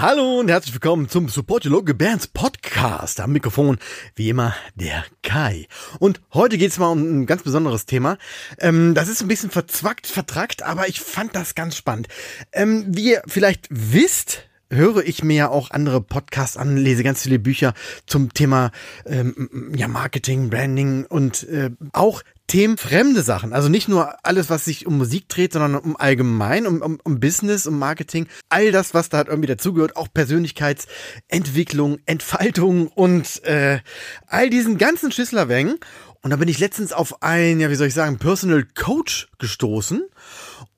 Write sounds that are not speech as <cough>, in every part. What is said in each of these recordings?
Hallo und herzlich willkommen zum Support Your Local Bands Podcast. Am Mikrofon, wie immer, der Kai. Und heute geht's mal um ein ganz besonderes Thema. Ähm, das ist ein bisschen verzwackt, vertrackt, aber ich fand das ganz spannend. Ähm, wie ihr vielleicht wisst, höre ich mir ja auch andere Podcasts an, lese ganz viele Bücher zum Thema ähm, ja, Marketing, Branding und äh, auch themenfremde Sachen. Also nicht nur alles, was sich um Musik dreht, sondern um allgemein, um, um, um Business, um Marketing. All das, was da halt irgendwie dazugehört, auch Persönlichkeitsentwicklung, Entfaltung und äh, all diesen ganzen Schisslerwängen. Und da bin ich letztens auf ein, ja, wie soll ich sagen, Personal Coach gestoßen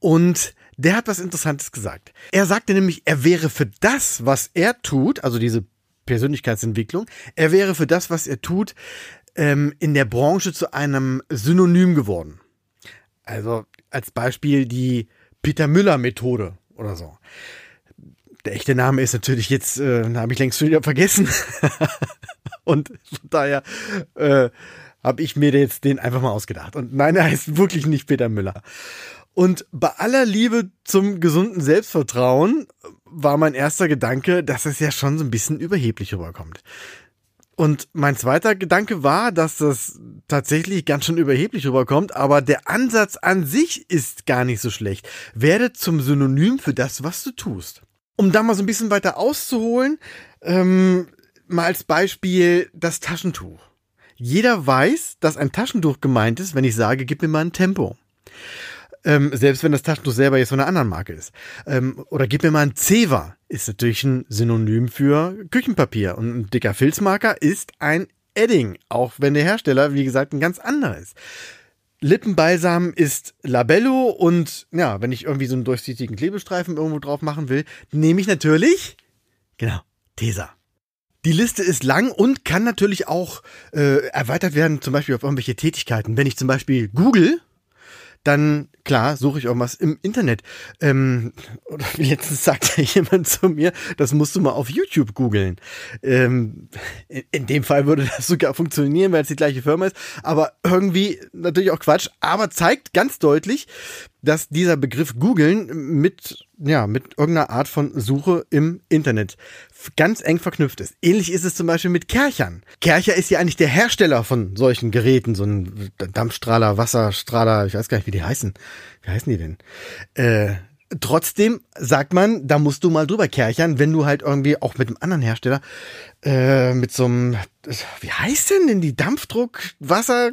und der hat was Interessantes gesagt. Er sagte nämlich, er wäre für das, was er tut, also diese Persönlichkeitsentwicklung, er wäre für das, was er tut, ähm, in der Branche zu einem Synonym geworden. Also als Beispiel die Peter Müller Methode oder so. Der echte Name ist natürlich jetzt, äh, habe ich längst wieder vergessen. <laughs> Und von daher äh, habe ich mir jetzt den einfach mal ausgedacht. Und nein, er <laughs> heißt wirklich nicht Peter Müller. Und bei aller Liebe zum gesunden Selbstvertrauen war mein erster Gedanke, dass es ja schon so ein bisschen überheblich rüberkommt. Und mein zweiter Gedanke war, dass das tatsächlich ganz schön überheblich rüberkommt, aber der Ansatz an sich ist gar nicht so schlecht. Werde zum Synonym für das, was du tust. Um da mal so ein bisschen weiter auszuholen, ähm, mal als Beispiel das Taschentuch. Jeder weiß, dass ein Taschentuch gemeint ist, wenn ich sage, gib mir mal ein Tempo. Ähm, selbst wenn das Taschentuch selber jetzt von einer anderen Marke ist. Ähm, oder gib mir mal ein Zewa, ist natürlich ein Synonym für Küchenpapier. Und ein dicker Filzmarker ist ein Edding, auch wenn der Hersteller, wie gesagt, ein ganz anderer ist. Lippenbalsam ist Labello und ja, wenn ich irgendwie so einen durchsichtigen Klebestreifen irgendwo drauf machen will, nehme ich natürlich, genau, Tesa. Die Liste ist lang und kann natürlich auch äh, erweitert werden, zum Beispiel auf irgendwelche Tätigkeiten. Wenn ich zum Beispiel Google dann klar suche ich auch was im Internet. Ähm, oder letztens sagte jemand zu mir, das musst du mal auf YouTube googeln. Ähm, in, in, dem Fall würde das sogar funktionieren, weil es die gleiche Firma ist. Aber irgendwie natürlich auch Quatsch. Aber zeigt ganz deutlich, dass dieser Begriff googeln mit ja, mit irgendeiner Art von Suche im Internet ganz eng verknüpft ist. Ähnlich ist es zum Beispiel mit Kerchern. Kercher ist ja eigentlich der Hersteller von solchen Geräten, so ein Dampfstrahler, Wasserstrahler, ich weiß gar nicht, wie die heißen. Wie heißen die denn? Äh, trotzdem sagt man, da musst du mal drüber kerchern, wenn du halt irgendwie auch mit einem anderen Hersteller, äh, mit so einem, wie heißt denn denn die Dampfdruck, Wasser,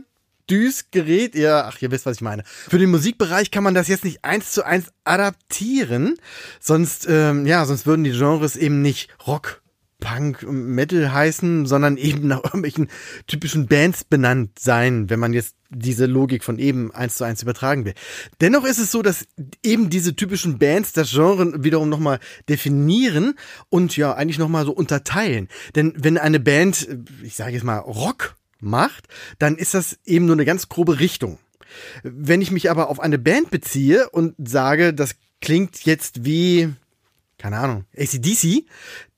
Düsgerät, ihr, ach, ihr wisst, was ich meine. Für den Musikbereich kann man das jetzt nicht eins zu eins adaptieren, sonst, ähm, ja, sonst würden die Genres eben nicht Rock, Punk, Metal heißen, sondern eben nach irgendwelchen typischen Bands benannt sein, wenn man jetzt diese Logik von eben eins zu eins übertragen will. Dennoch ist es so, dass eben diese typischen Bands das Genre wiederum nochmal definieren und ja, eigentlich nochmal so unterteilen. Denn wenn eine Band, ich sage jetzt mal Rock macht, dann ist das eben nur eine ganz grobe Richtung. Wenn ich mich aber auf eine Band beziehe und sage, das klingt jetzt wie, keine Ahnung, ACDC,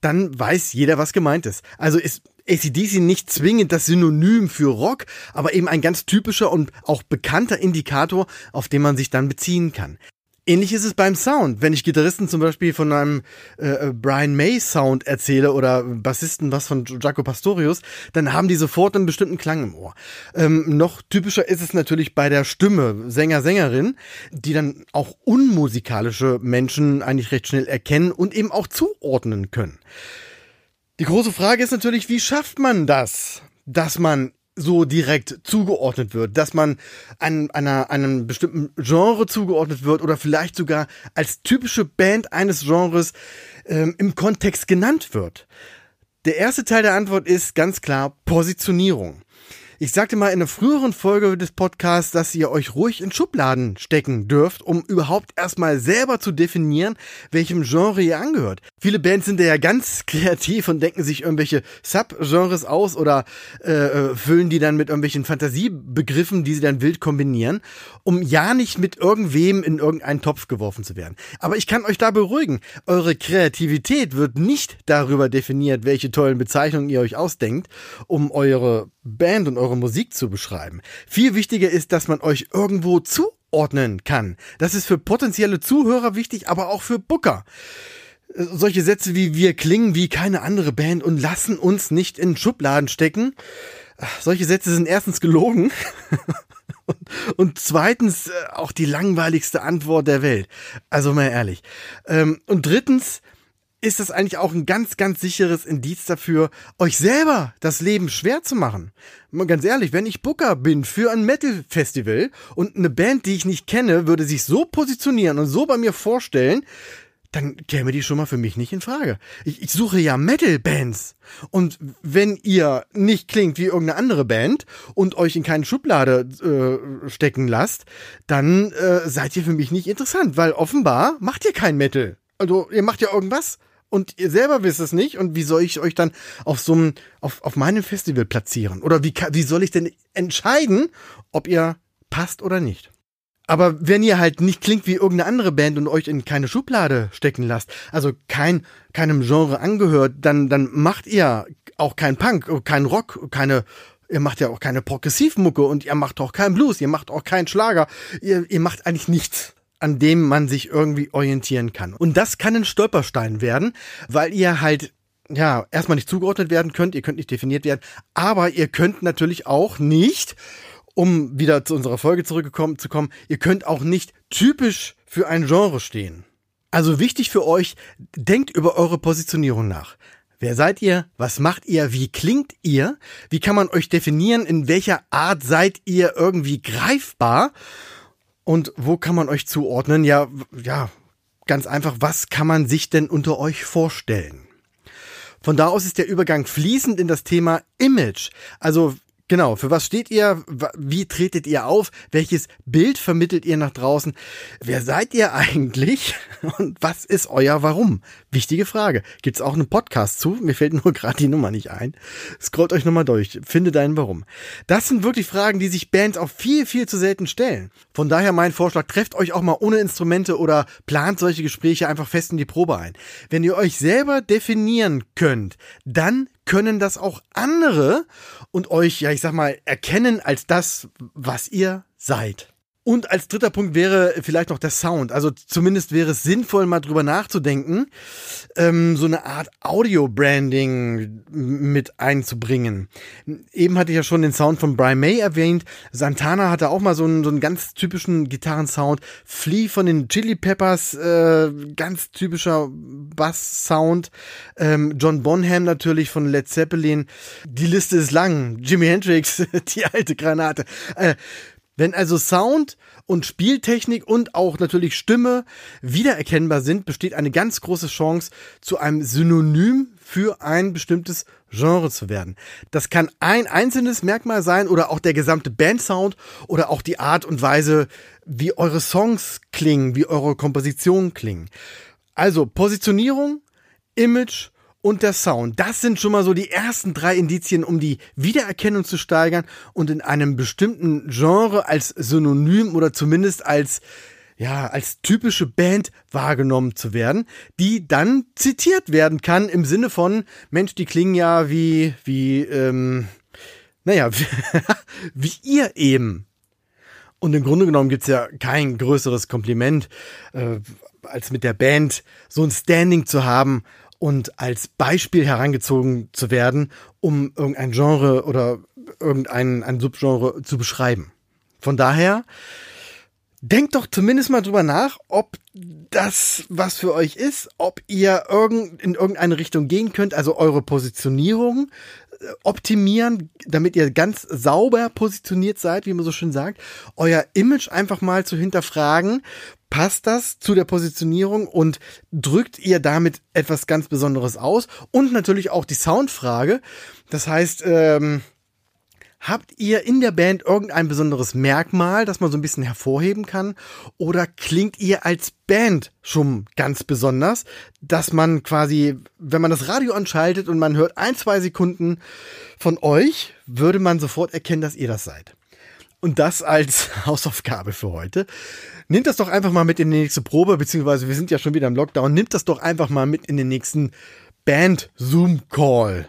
dann weiß jeder, was gemeint ist. Also ist ACDC nicht zwingend das Synonym für Rock, aber eben ein ganz typischer und auch bekannter Indikator, auf den man sich dann beziehen kann. Ähnlich ist es beim Sound. Wenn ich Gitarristen zum Beispiel von einem äh, Brian May Sound erzähle oder Bassisten was von Jaco Pastorius, dann haben die sofort einen bestimmten Klang im Ohr. Ähm, noch typischer ist es natürlich bei der Stimme, Sänger, Sängerin, die dann auch unmusikalische Menschen eigentlich recht schnell erkennen und eben auch zuordnen können. Die große Frage ist natürlich, wie schafft man das? dass man so direkt zugeordnet wird, dass man an einer, einem bestimmten Genre zugeordnet wird oder vielleicht sogar als typische Band eines Genres ähm, im Kontext genannt wird. Der erste Teil der Antwort ist ganz klar Positionierung. Ich sagte mal in einer früheren Folge des Podcasts, dass ihr euch ruhig in Schubladen stecken dürft, um überhaupt erstmal selber zu definieren, welchem Genre ihr angehört. Viele Bands sind ja ganz <laughs> kreativ und denken sich irgendwelche Subgenres aus oder äh, äh, füllen die dann mit irgendwelchen Fantasiebegriffen, die sie dann wild kombinieren, um ja nicht mit irgendwem in irgendeinen Topf geworfen zu werden. Aber ich kann euch da beruhigen, eure Kreativität wird nicht darüber definiert, welche tollen Bezeichnungen ihr euch ausdenkt, um eure Band und eure Musik zu beschreiben. Viel wichtiger ist, dass man euch irgendwo zuordnen kann. Das ist für potenzielle Zuhörer wichtig, aber auch für Booker. Solche Sätze wie wir klingen wie keine andere Band und lassen uns nicht in Schubladen stecken. Solche Sätze sind erstens gelogen <laughs> und, zweitens äh, auch die langweiligste Antwort der Welt. Also mal ehrlich. Ähm, und drittens, ist das eigentlich auch ein ganz, ganz sicheres Indiz dafür, euch selber das Leben schwer zu machen. Mal ganz ehrlich, wenn ich Booker bin für ein Metal-Festival und eine Band, die ich nicht kenne, würde sich so positionieren und so bei mir vorstellen, dann käme die schon mal für mich nicht in Frage. Ich, ich suche ja Metal-Bands. Und wenn ihr nicht klingt wie irgendeine andere Band und euch in keine Schublade äh, stecken lasst, dann äh, seid ihr für mich nicht interessant, weil offenbar macht ihr kein Metal. Also ihr macht ja irgendwas und ihr selber wisst es nicht und wie soll ich euch dann auf so einem, auf, auf meinem Festival platzieren? Oder wie, wie soll ich denn entscheiden, ob ihr passt oder nicht? Aber wenn ihr halt nicht klingt wie irgendeine andere Band und euch in keine Schublade stecken lasst, also kein, keinem Genre angehört, dann, dann macht ihr auch kein Punk, kein Rock, keine, ihr macht ja auch keine Progressivmucke und ihr macht auch keinen Blues, ihr macht auch keinen Schlager, ihr, ihr macht eigentlich nichts an dem man sich irgendwie orientieren kann. Und das kann ein Stolperstein werden, weil ihr halt ja, erstmal nicht zugeordnet werden könnt, ihr könnt nicht definiert werden, aber ihr könnt natürlich auch nicht, um wieder zu unserer Folge zurückgekommen zu kommen, ihr könnt auch nicht typisch für ein Genre stehen. Also wichtig für euch, denkt über eure Positionierung nach. Wer seid ihr? Was macht ihr? Wie klingt ihr? Wie kann man euch definieren? In welcher Art seid ihr irgendwie greifbar? Und wo kann man euch zuordnen? Ja, ja, ganz einfach, was kann man sich denn unter euch vorstellen? Von da aus ist der Übergang fließend in das Thema Image. Also Genau, für was steht ihr? Wie tretet ihr auf? Welches Bild vermittelt ihr nach draußen? Wer seid ihr eigentlich? <laughs> Und was ist euer Warum? Wichtige Frage. Gibt's auch einen Podcast zu? Mir fällt nur <laughs> gerade die Nummer nicht ein. Scrollt euch nochmal durch. Finde deinen Warum. Das sind wirklich Fragen, die sich Bands auch viel, viel zu selten stellen. Von daher mein Vorschlag, trefft euch auch mal ohne Instrumente oder plant solche Gespräche einfach fest in die Probe ein. Wenn ihr euch selber definieren könnt, dann können das auch andere und euch, ja, ich sag mal, erkennen als das, was ihr seid. Und als dritter Punkt wäre vielleicht noch der Sound. Also zumindest wäre es sinnvoll, mal drüber nachzudenken, ähm, so eine Art Audio-Branding mit einzubringen. Eben hatte ich ja schon den Sound von Brian May erwähnt. Santana hatte auch mal so einen, so einen ganz typischen Gitarrensound. Flea von den Chili Peppers, äh, ganz typischer Bass-Sound. Ähm, John Bonham natürlich von Led Zeppelin. Die Liste ist lang. Jimi Hendrix, <laughs> die alte Granate. Äh, wenn also Sound und Spieltechnik und auch natürlich Stimme wiedererkennbar sind, besteht eine ganz große Chance, zu einem Synonym für ein bestimmtes Genre zu werden. Das kann ein einzelnes Merkmal sein oder auch der gesamte Bandsound oder auch die Art und Weise, wie eure Songs klingen, wie eure Kompositionen klingen. Also Positionierung, Image und der Sound. Das sind schon mal so die ersten drei Indizien, um die Wiedererkennung zu steigern und in einem bestimmten Genre als Synonym oder zumindest als ja, als typische Band wahrgenommen zu werden, die dann zitiert werden kann im Sinne von, Mensch, die klingen ja wie, wie, ähm, naja, <laughs> wie ihr eben. Und im Grunde genommen gibt's ja kein größeres Kompliment, äh, als mit der Band so ein Standing zu haben und als Beispiel herangezogen zu werden, um irgendein Genre oder irgendein ein Subgenre zu beschreiben. Von daher, denkt doch zumindest mal drüber nach, ob das was für euch ist, ob ihr irgend, in irgendeine Richtung gehen könnt, also eure Positionierung optimieren, damit ihr ganz sauber positioniert seid, wie man so schön sagt, euer Image einfach mal zu hinterfragen, passt das zu der Positionierung und drückt ihr damit etwas ganz Besonderes aus? Und natürlich auch die Soundfrage. Das heißt, ähm, Habt ihr in der Band irgendein besonderes Merkmal, das man so ein bisschen hervorheben kann? Oder klingt ihr als Band schon ganz besonders, dass man quasi, wenn man das Radio anschaltet und man hört ein, zwei Sekunden von euch, würde man sofort erkennen, dass ihr das seid. Und das als <laughs> Hausaufgabe für heute. Nehmt das doch einfach mal mit in die nächste Probe, beziehungsweise wir sind ja schon wieder im Lockdown. Nehmt das doch einfach mal mit in den nächsten Band-Zoom-Call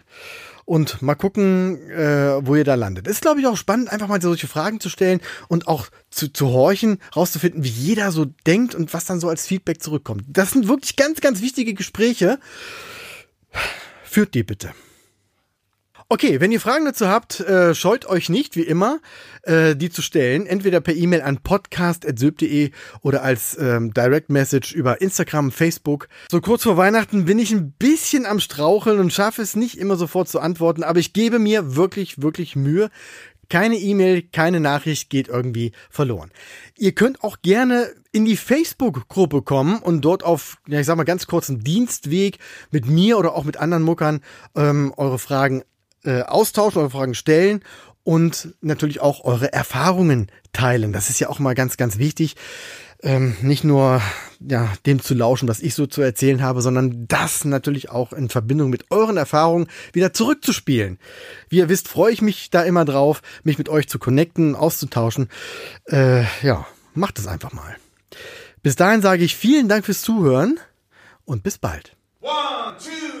und mal gucken, äh, wo ihr da landet. Ist, glaube ich, auch spannend, einfach mal solche Fragen zu stellen und auch zu, zu horchen, rauszufinden, wie jeder so denkt und was dann so als Feedback zurückkommt. Das sind wirklich ganz, ganz wichtige Gespräche. Führt die bitte. Okay, wenn ihr Fragen dazu habt, äh, scheut euch nicht, wie immer, äh, die zu stellen. Entweder per E-Mail an podcast.sylp.de oder als ähm, Direct Message über Instagram, Facebook. So kurz vor Weihnachten bin ich ein bisschen am Straucheln und schaffe es nicht immer sofort zu antworten, aber ich gebe mir wirklich, wirklich Mühe. Keine E-Mail, keine Nachricht geht irgendwie verloren. Ihr könnt auch gerne in die Facebook-Gruppe kommen und dort auf, ja, ich sag mal, ganz kurzen Dienstweg mit mir oder auch mit anderen Muckern ähm, eure Fragen äh, austauschen, eure Fragen stellen und natürlich auch eure Erfahrungen teilen. Das ist ja auch mal ganz, ganz wichtig. Ähm, nicht nur ja, dem zu lauschen, was ich so zu erzählen habe, sondern das natürlich auch in Verbindung mit euren Erfahrungen wieder zurückzuspielen. Wie ihr wisst, freue ich mich da immer drauf, mich mit euch zu connecten, auszutauschen. Äh, ja, macht es einfach mal. Bis dahin sage ich vielen Dank fürs Zuhören und bis bald. One, two,